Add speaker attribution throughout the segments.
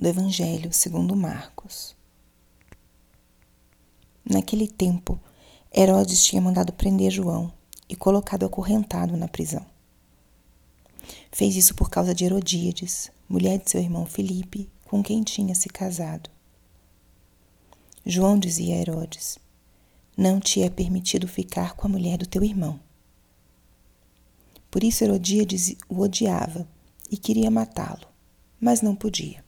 Speaker 1: do Evangelho segundo Marcos. Naquele tempo, Herodes tinha mandado prender João e colocado acorrentado na prisão. Fez isso por causa de Herodíades, mulher de seu irmão Filipe, com quem tinha se casado. João dizia a Herodes: Não te é permitido ficar com a mulher do teu irmão. Por isso Herodíades o odiava e queria matá-lo, mas não podia.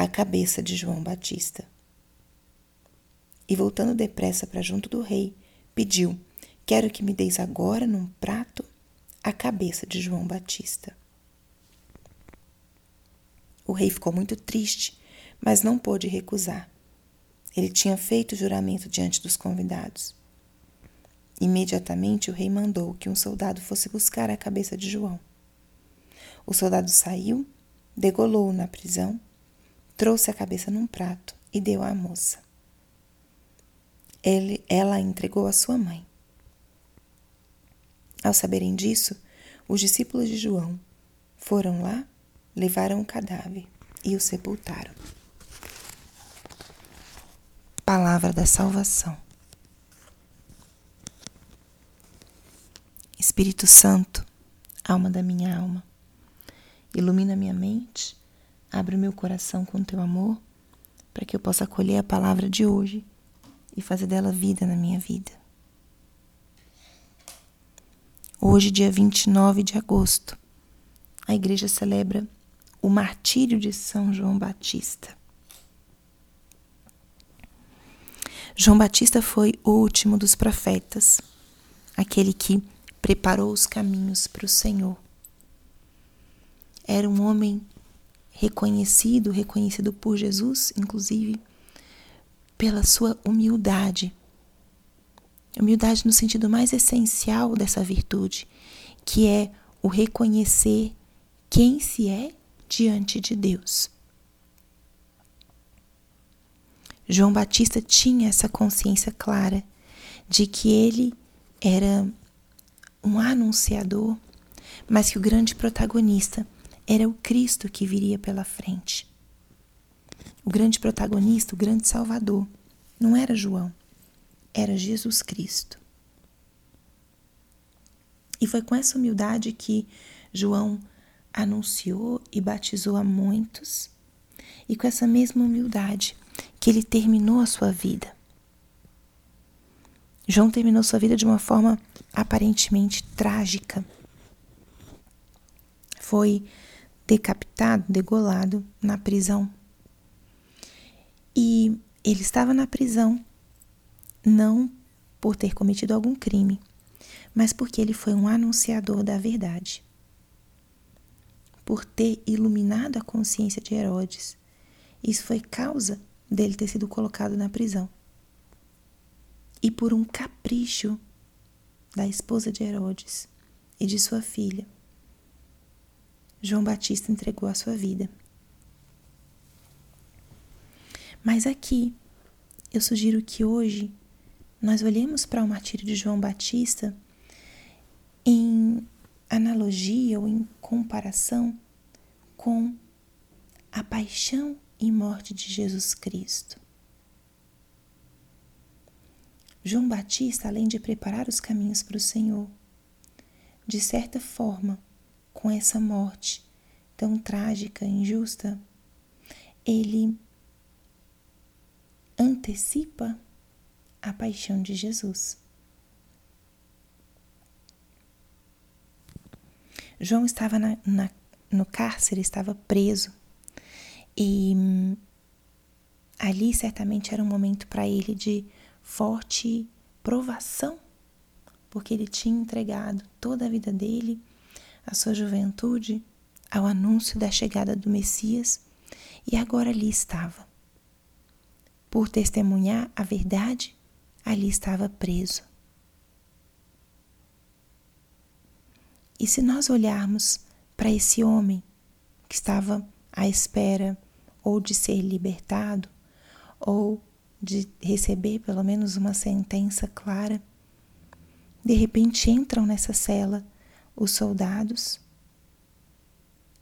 Speaker 1: A cabeça de João Batista. E voltando depressa para junto do rei, pediu: Quero que me deis agora, num prato, a cabeça de João Batista. O rei ficou muito triste, mas não pôde recusar. Ele tinha feito juramento diante dos convidados. Imediatamente o rei mandou que um soldado fosse buscar a cabeça de João. O soldado saiu, degolou-o na prisão, trouxe a cabeça num prato e deu à moça. Ele, ela a entregou à sua mãe. Ao saberem disso, os discípulos de João foram lá, levaram o cadáver e o sepultaram. Palavra da Salvação. Espírito Santo, alma da minha alma, ilumina minha mente, abre o meu coração com teu amor, para que eu possa acolher a palavra de hoje e fazer dela vida na minha vida. Hoje, dia 29 de agosto, a igreja celebra o martírio de São João Batista. João Batista foi o último dos profetas, aquele que preparou os caminhos para o Senhor. Era um homem reconhecido, reconhecido por Jesus, inclusive, pela sua humildade Humildade no sentido mais essencial dessa virtude, que é o reconhecer quem se é diante de Deus. João Batista tinha essa consciência clara de que ele era um anunciador, mas que o grande protagonista era o Cristo que viria pela frente. O grande protagonista, o grande salvador, não era João, era Jesus Cristo. E foi com essa humildade que João anunciou e batizou a muitos, e com essa mesma humildade que ele terminou a sua vida. João terminou sua vida de uma forma aparentemente trágica. Foi decapitado, degolado na prisão. E ele estava na prisão não por ter cometido algum crime, mas porque ele foi um anunciador da verdade. Por ter iluminado a consciência de Herodes. Isso foi causa dele ter sido colocado na prisão. E por um capricho da esposa de Herodes e de sua filha, João Batista entregou a sua vida. Mas aqui, eu sugiro que hoje nós olhemos para o martírio de João Batista em analogia ou em comparação com a paixão e morte de Jesus Cristo. João Batista, além de preparar os caminhos para o Senhor, de certa forma, com essa morte tão trágica, injusta, ele antecipa a paixão de Jesus. João estava na, na, no cárcere, estava preso. E hum, ali certamente era um momento para ele de forte provação, porque ele tinha entregado toda a vida dele, a sua juventude, ao anúncio da chegada do Messias, e agora ali estava. Por testemunhar a verdade, ali estava preso. E se nós olharmos para esse homem que estava à espera ou de ser libertado, ou de receber pelo menos uma sentença clara, de repente entram nessa cela os soldados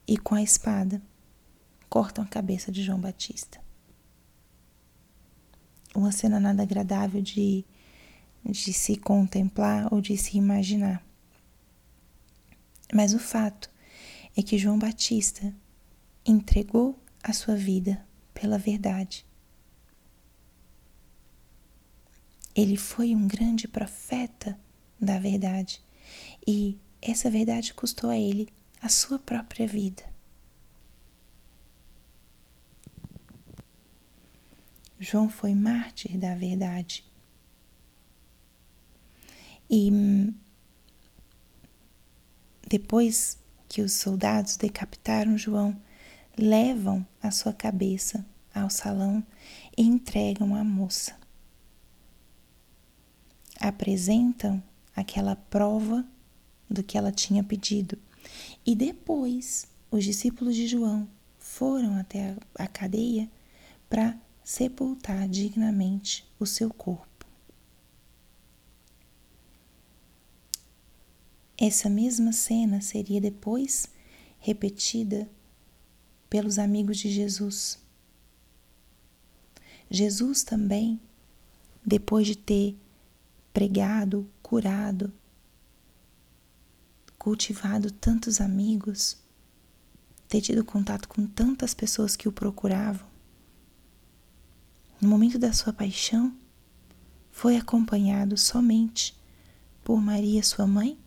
Speaker 1: e com a espada cortam a cabeça de João Batista. Uma cena nada agradável de, de se contemplar ou de se imaginar. Mas o fato é que João Batista entregou a sua vida pela verdade. Ele foi um grande profeta da verdade e essa verdade custou a ele a sua própria vida. João foi mártir da verdade. E hum, depois que os soldados decapitaram João, levam a sua cabeça ao salão e entregam à moça. Apresentam aquela prova do que ela tinha pedido. E depois, os discípulos de João foram até a cadeia para sepultar dignamente o seu corpo. Essa mesma cena seria depois repetida pelos amigos de Jesus. Jesus também, depois de ter pregado, curado, cultivado tantos amigos, ter tido contato com tantas pessoas que o procuravam, no momento da sua paixão, foi acompanhado somente por Maria, sua mãe,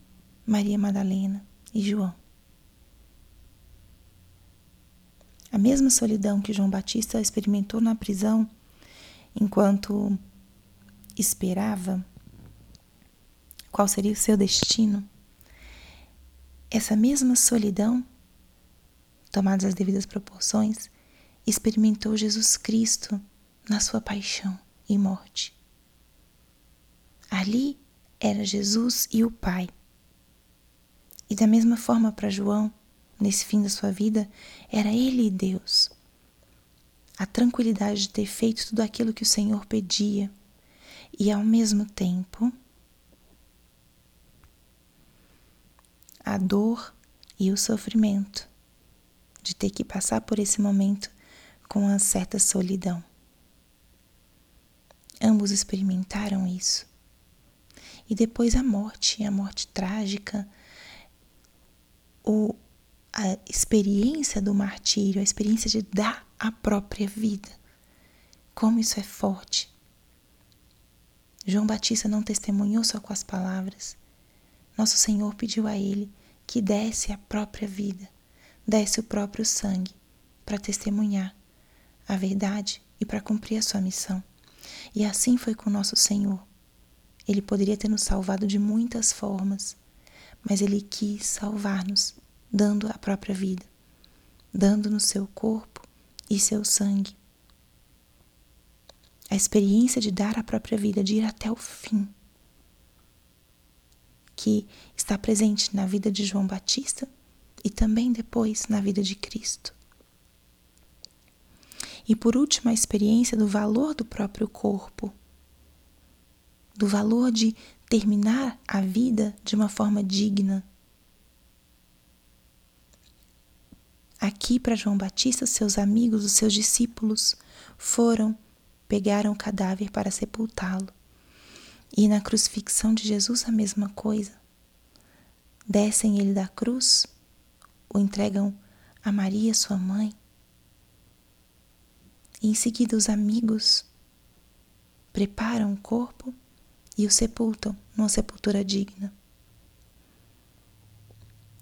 Speaker 1: Maria Madalena e João. A mesma solidão que João Batista experimentou na prisão enquanto esperava qual seria o seu destino, essa mesma solidão, tomadas as devidas proporções, experimentou Jesus Cristo na sua paixão e morte. Ali era Jesus e o Pai. E da mesma forma para João, nesse fim da sua vida, era ele e Deus. A tranquilidade de ter feito tudo aquilo que o Senhor pedia e ao mesmo tempo a dor e o sofrimento de ter que passar por esse momento com uma certa solidão. Ambos experimentaram isso. E depois a morte, a morte trágica, o, a experiência do martírio, a experiência de dar a própria vida. Como isso é forte. João Batista não testemunhou só com as palavras. Nosso Senhor pediu a ele que desse a própria vida, desse o próprio sangue para testemunhar a verdade e para cumprir a sua missão. E assim foi com nosso Senhor. Ele poderia ter nos salvado de muitas formas, mas ele quis salvar-nos dando a própria vida, dando-nos seu corpo e seu sangue. A experiência de dar a própria vida, de ir até o fim, que está presente na vida de João Batista e também depois na vida de Cristo. E por último, a experiência do valor do próprio corpo, do valor de terminar a vida de uma forma digna, Aqui para João Batista, seus amigos, os seus discípulos foram, pegaram o cadáver para sepultá-lo. E na crucifixão de Jesus a mesma coisa. Descem ele da cruz, o entregam a Maria, sua mãe. E em seguida, os amigos preparam o corpo e o sepultam numa sepultura digna.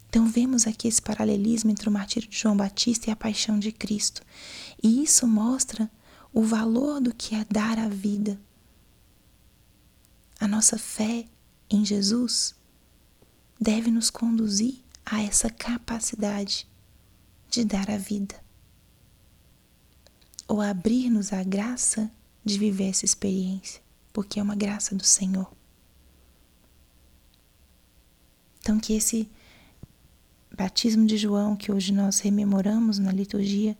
Speaker 1: Então, vemos aqui esse paralelismo entre o martírio de João Batista e a paixão de Cristo. E isso mostra o valor do que é dar a vida. A nossa fé em Jesus deve nos conduzir a essa capacidade de dar a vida, ou abrir-nos a graça de viver essa experiência, porque é uma graça do Senhor. Então, que esse batismo de João que hoje nós rememoramos na liturgia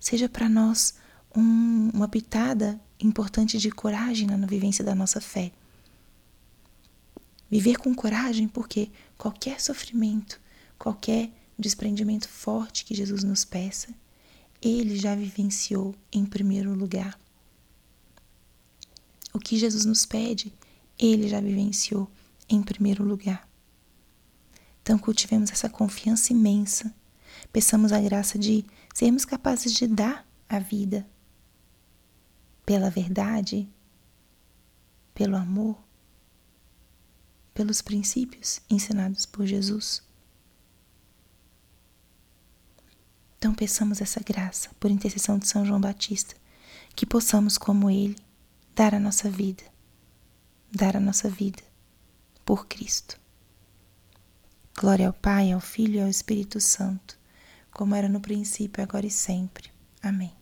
Speaker 1: seja para nós um, uma pitada importante de coragem na vivência da nossa fé. Viver com coragem, porque qualquer sofrimento, qualquer desprendimento forte que Jesus nos peça, ele já vivenciou em primeiro lugar. O que Jesus nos pede, ele já vivenciou em primeiro lugar. Então, cultivemos essa confiança imensa. Peçamos a graça de sermos capazes de dar a vida pela verdade, pelo amor, pelos princípios ensinados por Jesus. Então peçamos essa graça, por intercessão de São João Batista, que possamos, como ele, dar a nossa vida, dar a nossa vida por Cristo. Glória ao Pai, ao Filho e ao Espírito Santo, como era no princípio, agora e sempre. Amém.